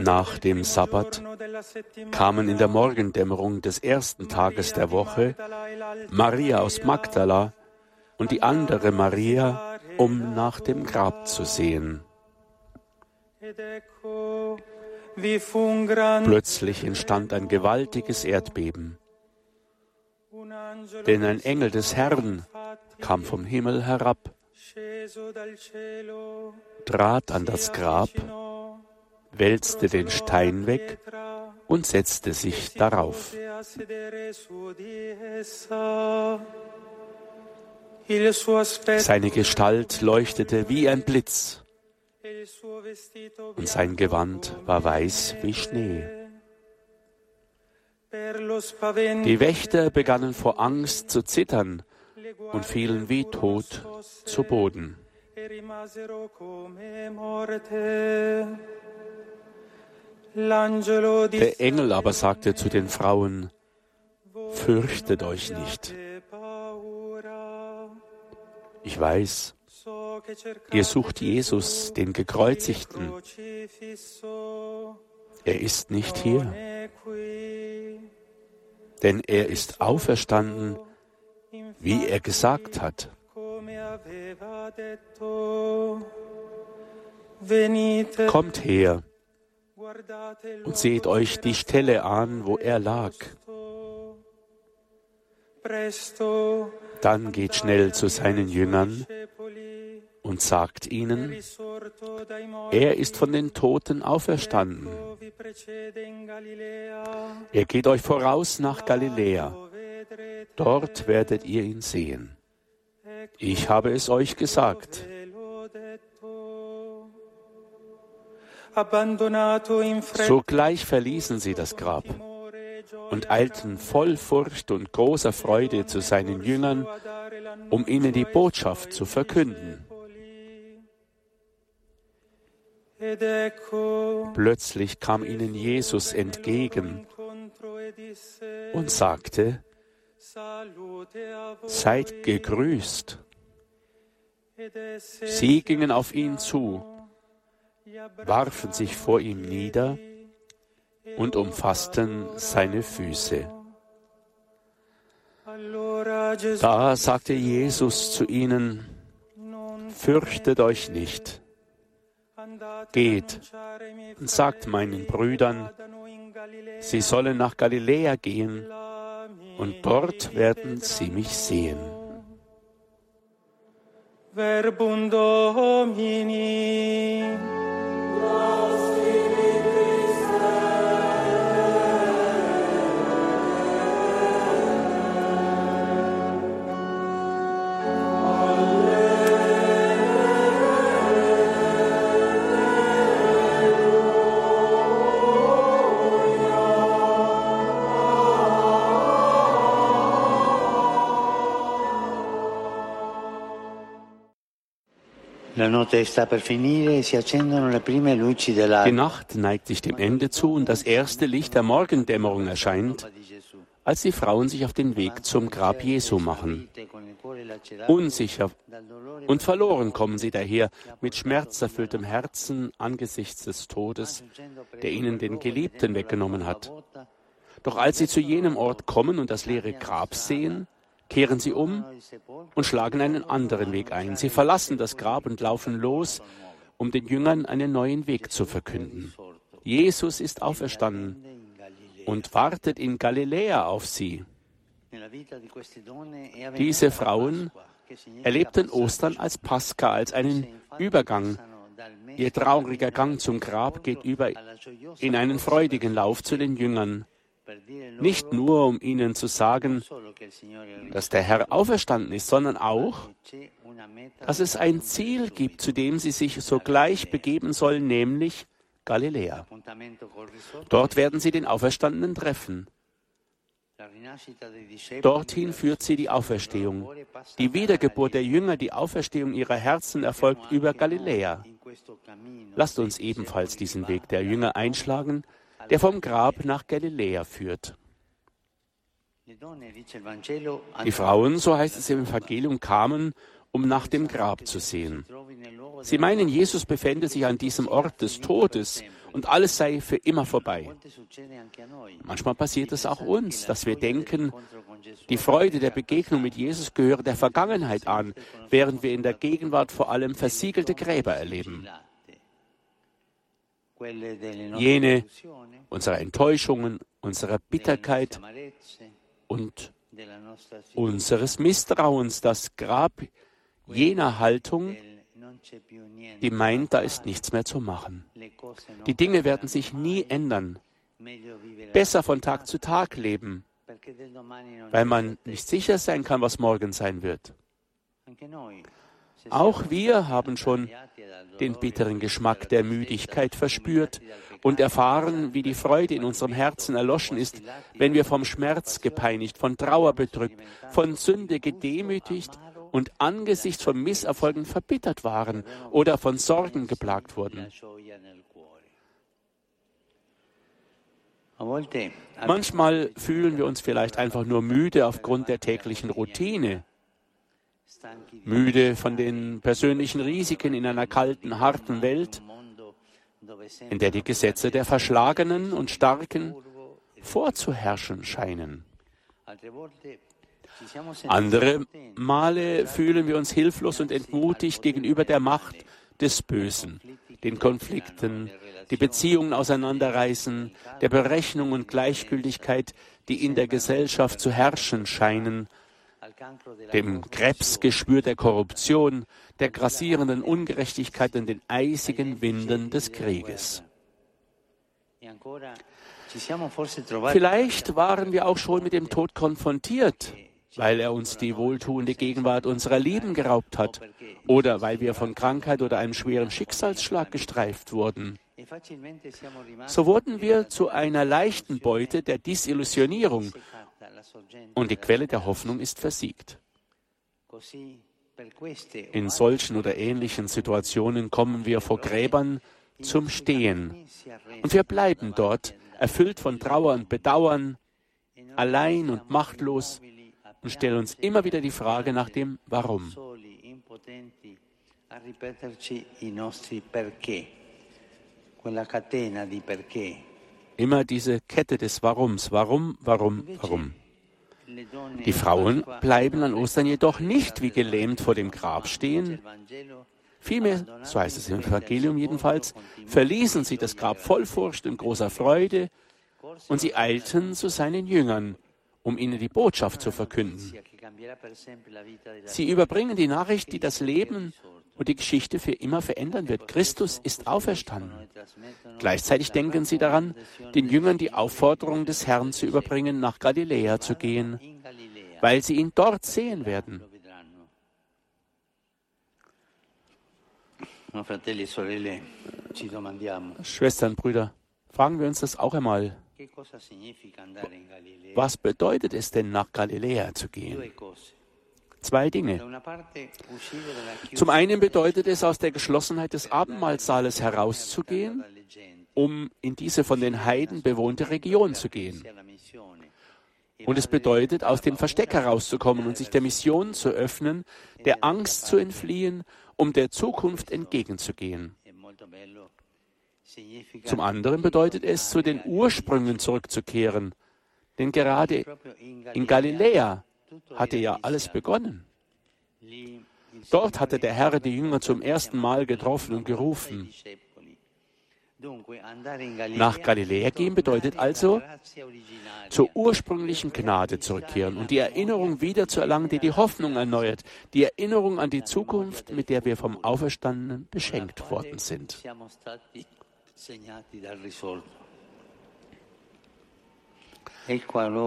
Nach dem Sabbat kamen in der Morgendämmerung des ersten Tages der Woche Maria aus Magdala und die andere Maria, um nach dem Grab zu sehen. Plötzlich entstand ein gewaltiges Erdbeben, denn ein Engel des Herrn kam vom Himmel herab, trat an das Grab, wälzte den Stein weg und setzte sich darauf. Seine Gestalt leuchtete wie ein Blitz und sein Gewand war weiß wie Schnee. Die Wächter begannen vor Angst zu zittern und fielen wie tot zu Boden. Der Engel aber sagte zu den Frauen, Fürchtet euch nicht. Ich weiß, ihr sucht Jesus, den Gekreuzigten. Er ist nicht hier, denn er ist auferstanden, wie er gesagt hat. Kommt her und seht euch die Stelle an, wo er lag. Dann geht schnell zu seinen Jüngern und sagt ihnen, er ist von den Toten auferstanden. Er geht euch voraus nach Galiläa. Dort werdet ihr ihn sehen. Ich habe es euch gesagt. Sogleich verließen sie das Grab und eilten voll Furcht und großer Freude zu seinen Jüngern, um ihnen die Botschaft zu verkünden. Plötzlich kam ihnen Jesus entgegen und sagte, Seid gegrüßt. Sie gingen auf ihn zu warfen sich vor ihm nieder und umfassten seine Füße. Da sagte Jesus zu ihnen, Fürchtet euch nicht. Geht und sagt meinen Brüdern, sie sollen nach Galiläa gehen und dort werden sie mich sehen. Verbum Domini. Die Nacht neigt sich dem Ende zu und das erste Licht der Morgendämmerung erscheint, als die Frauen sich auf den Weg zum Grab Jesu machen. Unsicher und verloren kommen sie daher mit schmerzerfülltem Herzen angesichts des Todes, der ihnen den Geliebten weggenommen hat. Doch als sie zu jenem Ort kommen und das leere Grab sehen, kehren sie um und schlagen einen anderen Weg ein. Sie verlassen das Grab und laufen los, um den Jüngern einen neuen Weg zu verkünden. Jesus ist auferstanden und wartet in Galiläa auf sie. Diese Frauen erlebten Ostern als Pascha, als einen Übergang. Ihr trauriger Gang zum Grab geht über in einen freudigen Lauf zu den Jüngern. Nicht nur, um ihnen zu sagen, dass der Herr auferstanden ist, sondern auch, dass es ein Ziel gibt, zu dem sie sich sogleich begeben sollen, nämlich Galiläa. Dort werden sie den Auferstandenen treffen. Dorthin führt sie die Auferstehung. Die Wiedergeburt der Jünger, die Auferstehung ihrer Herzen erfolgt über Galiläa. Lasst uns ebenfalls diesen Weg der Jünger einschlagen, der vom Grab nach Galiläa führt. Die Frauen, so heißt es im Evangelium, kamen, um nach dem Grab zu sehen. Sie meinen, Jesus befände sich an diesem Ort des Todes und alles sei für immer vorbei. Manchmal passiert es auch uns, dass wir denken, die Freude der Begegnung mit Jesus gehöre der Vergangenheit an, während wir in der Gegenwart vor allem versiegelte Gräber erleben. Jene unserer Enttäuschungen, unserer Bitterkeit und unseres Misstrauens, das Grab jener Haltung, die meint, da ist nichts mehr zu machen. Die Dinge werden sich nie ändern. Besser von Tag zu Tag leben, weil man nicht sicher sein kann, was morgen sein wird. Auch wir haben schon den bitteren Geschmack der Müdigkeit verspürt und erfahren, wie die Freude in unserem Herzen erloschen ist, wenn wir vom Schmerz gepeinigt, von Trauer bedrückt, von Sünde gedemütigt und angesichts von Misserfolgen verbittert waren oder von Sorgen geplagt wurden. Manchmal fühlen wir uns vielleicht einfach nur müde aufgrund der täglichen Routine, müde von den persönlichen Risiken in einer kalten, harten Welt, in der die Gesetze der Verschlagenen und Starken vorzuherrschen scheinen. Andere Male fühlen wir uns hilflos und entmutigt gegenüber der Macht des Bösen, den Konflikten, die Beziehungen auseinanderreißen, der Berechnung und Gleichgültigkeit, die in der Gesellschaft zu herrschen scheinen, dem Krebsgeschwür der Korruption, der grassierenden Ungerechtigkeit und den eisigen Winden des Krieges. Vielleicht waren wir auch schon mit dem Tod konfrontiert, weil er uns die wohltuende Gegenwart unserer Lieben geraubt hat oder weil wir von Krankheit oder einem schweren Schicksalsschlag gestreift wurden. So wurden wir zu einer leichten Beute der Disillusionierung. und die Quelle der Hoffnung ist versiegt. In solchen oder ähnlichen Situationen kommen wir vor Gräbern zum Stehen. und wir bleiben dort, erfüllt von Trauer und Bedauern, allein und machtlos und stellen uns immer wieder die Frage nach dem Warum. Immer diese Kette des Warums. Warum, warum, warum. Die Frauen bleiben an Ostern jedoch nicht wie gelähmt vor dem Grab stehen. Vielmehr, so heißt es im Evangelium jedenfalls, verließen sie das Grab voll Furcht und großer Freude und sie eilten zu seinen Jüngern um ihnen die Botschaft zu verkünden. Sie überbringen die Nachricht, die das Leben und die Geschichte für immer verändern wird. Christus ist auferstanden. Gleichzeitig denken sie daran, den Jüngern die Aufforderung des Herrn zu überbringen, nach Galiläa zu gehen, weil sie ihn dort sehen werden. Schwestern, Brüder, fragen wir uns das auch einmal. Was bedeutet es denn, nach Galiläa zu gehen? Zwei Dinge. Zum einen bedeutet es, aus der Geschlossenheit des Abendmahlsaales herauszugehen, um in diese von den Heiden bewohnte Region zu gehen. Und es bedeutet, aus dem Versteck herauszukommen und sich der Mission zu öffnen, der Angst zu entfliehen, um der Zukunft entgegenzugehen. Zum anderen bedeutet es, zu den Ursprüngen zurückzukehren, denn gerade in Galiläa hatte ja alles begonnen. Dort hatte der Herr die Jünger zum ersten Mal getroffen und gerufen. Nach Galiläa gehen bedeutet also, zur ursprünglichen Gnade zurückkehren und die Erinnerung wieder zu erlangen, die die Hoffnung erneuert, die Erinnerung an die Zukunft, mit der wir vom Auferstandenen beschenkt worden sind. segnati dal risolto.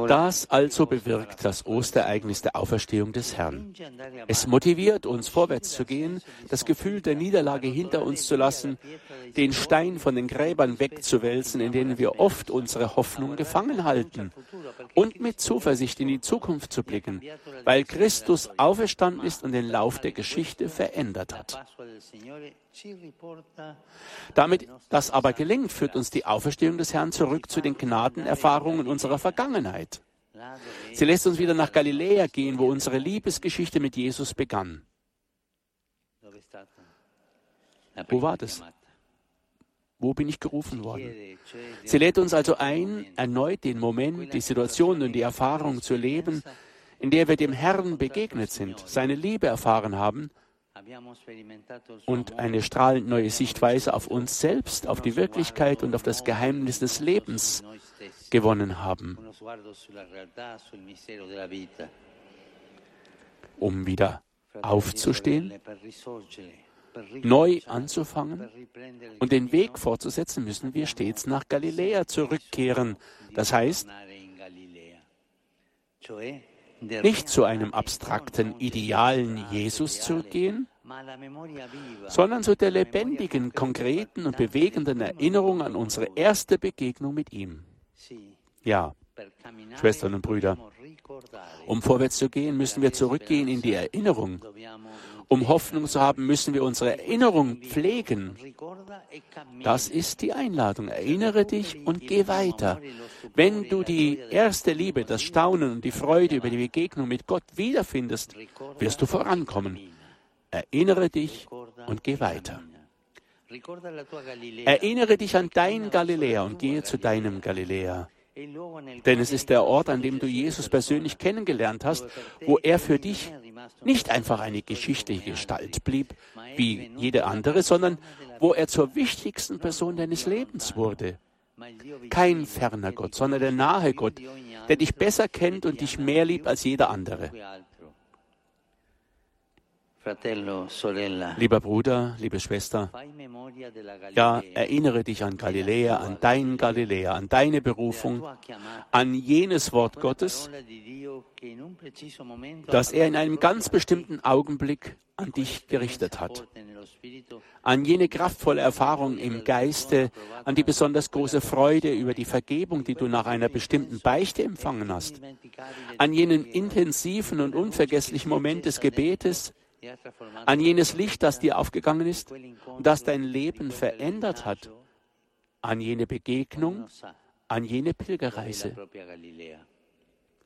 Das also bewirkt das Ostereignis der Auferstehung des Herrn. Es motiviert uns, vorwärts zu gehen, das Gefühl der Niederlage hinter uns zu lassen, den Stein von den Gräbern wegzuwälzen, in denen wir oft unsere Hoffnung gefangen halten, und mit Zuversicht in die Zukunft zu blicken, weil Christus auferstanden ist und den Lauf der Geschichte verändert hat. Damit das aber gelingt, führt uns die Auferstehung des Herrn zurück zu den Gnadenerfahrungen unserer Vergangenheit. Sie lässt uns wieder nach Galiläa gehen, wo unsere Liebesgeschichte mit Jesus begann. Wo war das? Wo bin ich gerufen worden? Sie lädt uns also ein, erneut den Moment, die Situation und die Erfahrung zu erleben, in der wir dem Herrn begegnet sind, seine Liebe erfahren haben und eine strahlend neue Sichtweise auf uns selbst, auf die Wirklichkeit und auf das Geheimnis des Lebens gewonnen haben, um wieder aufzustehen, neu anzufangen und den Weg fortzusetzen, müssen wir stets nach Galiläa zurückkehren. Das heißt, nicht zu einem abstrakten, idealen Jesus zurückgehen, sondern zu der lebendigen, konkreten und bewegenden Erinnerung an unsere erste Begegnung mit ihm. Ja, Schwestern und Brüder, um vorwärts zu gehen, müssen wir zurückgehen in die Erinnerung. Um Hoffnung zu haben, müssen wir unsere Erinnerung pflegen. Das ist die Einladung. Erinnere dich und geh weiter. Wenn du die erste Liebe, das Staunen und die Freude über die Begegnung mit Gott wiederfindest, wirst du vorankommen. Erinnere dich und geh weiter. Erinnere dich an dein Galiläa und gehe zu deinem Galiläa. Denn es ist der Ort, an dem du Jesus persönlich kennengelernt hast, wo er für dich nicht einfach eine geschichtliche Gestalt blieb, wie jede andere, sondern wo er zur wichtigsten Person deines Lebens wurde. Kein ferner Gott, sondern der nahe Gott, der dich besser kennt und dich mehr liebt als jeder andere. Lieber Bruder, liebe Schwester, ja, erinnere dich an Galiläa, an dein Galiläa, an deine Berufung, an jenes Wort Gottes, das er in einem ganz bestimmten Augenblick an dich gerichtet hat. An jene kraftvolle Erfahrung im Geiste, an die besonders große Freude über die Vergebung, die du nach einer bestimmten Beichte empfangen hast. An jenen intensiven und unvergesslichen Moment des Gebetes, an jenes Licht, das dir aufgegangen ist das dein Leben verändert hat, an jene Begegnung, an jene Pilgerreise.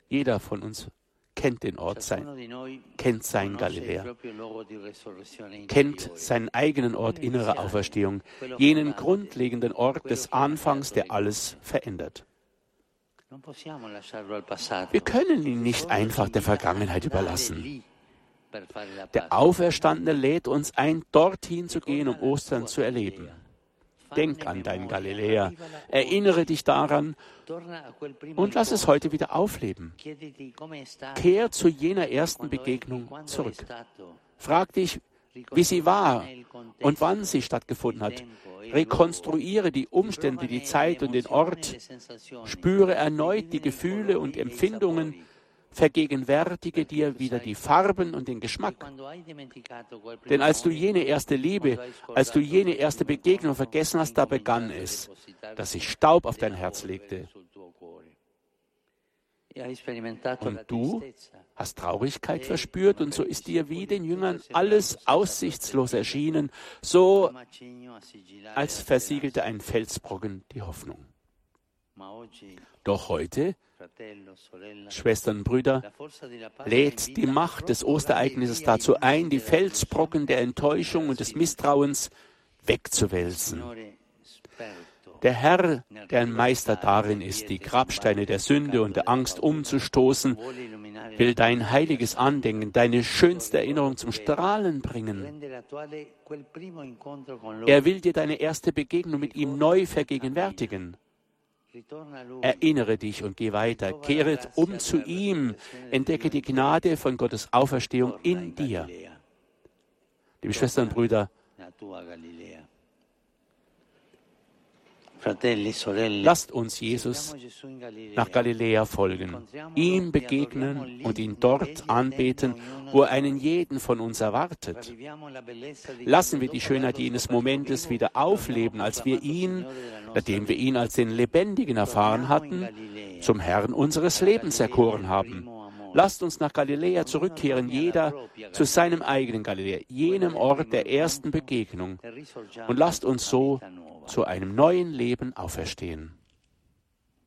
Jeder von uns kennt den Ort sein, kennt sein Galiläa, kennt seinen eigenen Ort innerer Auferstehung, jenen grundlegenden Ort des Anfangs, der alles verändert. Wir können ihn nicht einfach der Vergangenheit überlassen. Der Auferstandene lädt uns ein, dorthin zu gehen, um Ostern zu erleben. Denk an dein Galiläa, erinnere dich daran und lass es heute wieder aufleben. Kehr zu jener ersten Begegnung zurück. Frag dich, wie sie war und wann sie stattgefunden hat. Rekonstruiere die Umstände, die Zeit und den Ort. Spüre erneut die Gefühle und Empfindungen, vergegenwärtige dir wieder die Farben und den Geschmack. Denn als du jene erste Liebe, als du jene erste Begegnung vergessen hast, da begann es, dass sich Staub auf dein Herz legte. Und du hast Traurigkeit verspürt und so ist dir wie den Jüngern alles aussichtslos erschienen, so als versiegelte ein Felsbrocken die Hoffnung. Doch heute Schwestern und Brüder, lädt die Macht des Ostereignisses dazu ein, die Felsbrocken der Enttäuschung und des Misstrauens wegzuwälzen. Der Herr, der ein Meister darin ist, die Grabsteine der Sünde und der Angst umzustoßen, will dein heiliges Andenken, deine schönste Erinnerung zum Strahlen bringen. Er will dir deine erste Begegnung mit ihm neu vergegenwärtigen. Erinnere dich und geh weiter. Kehret um zu ihm. Entdecke die Gnade von Gottes Auferstehung in dir. Liebe Schwestern und Brüder, Lasst uns Jesus nach Galiläa folgen, ihm begegnen und ihn dort anbeten, wo er einen jeden von uns erwartet. Lassen wir die Schönheit jenes Momentes wieder aufleben, als wir ihn, nachdem wir ihn als den Lebendigen erfahren hatten, zum Herrn unseres Lebens erkoren haben. Lasst uns nach Galiläa zurückkehren, jeder zu seinem eigenen Galiläa, jenem Ort der ersten Begegnung. Und lasst uns so zu einem neuen Leben auferstehen.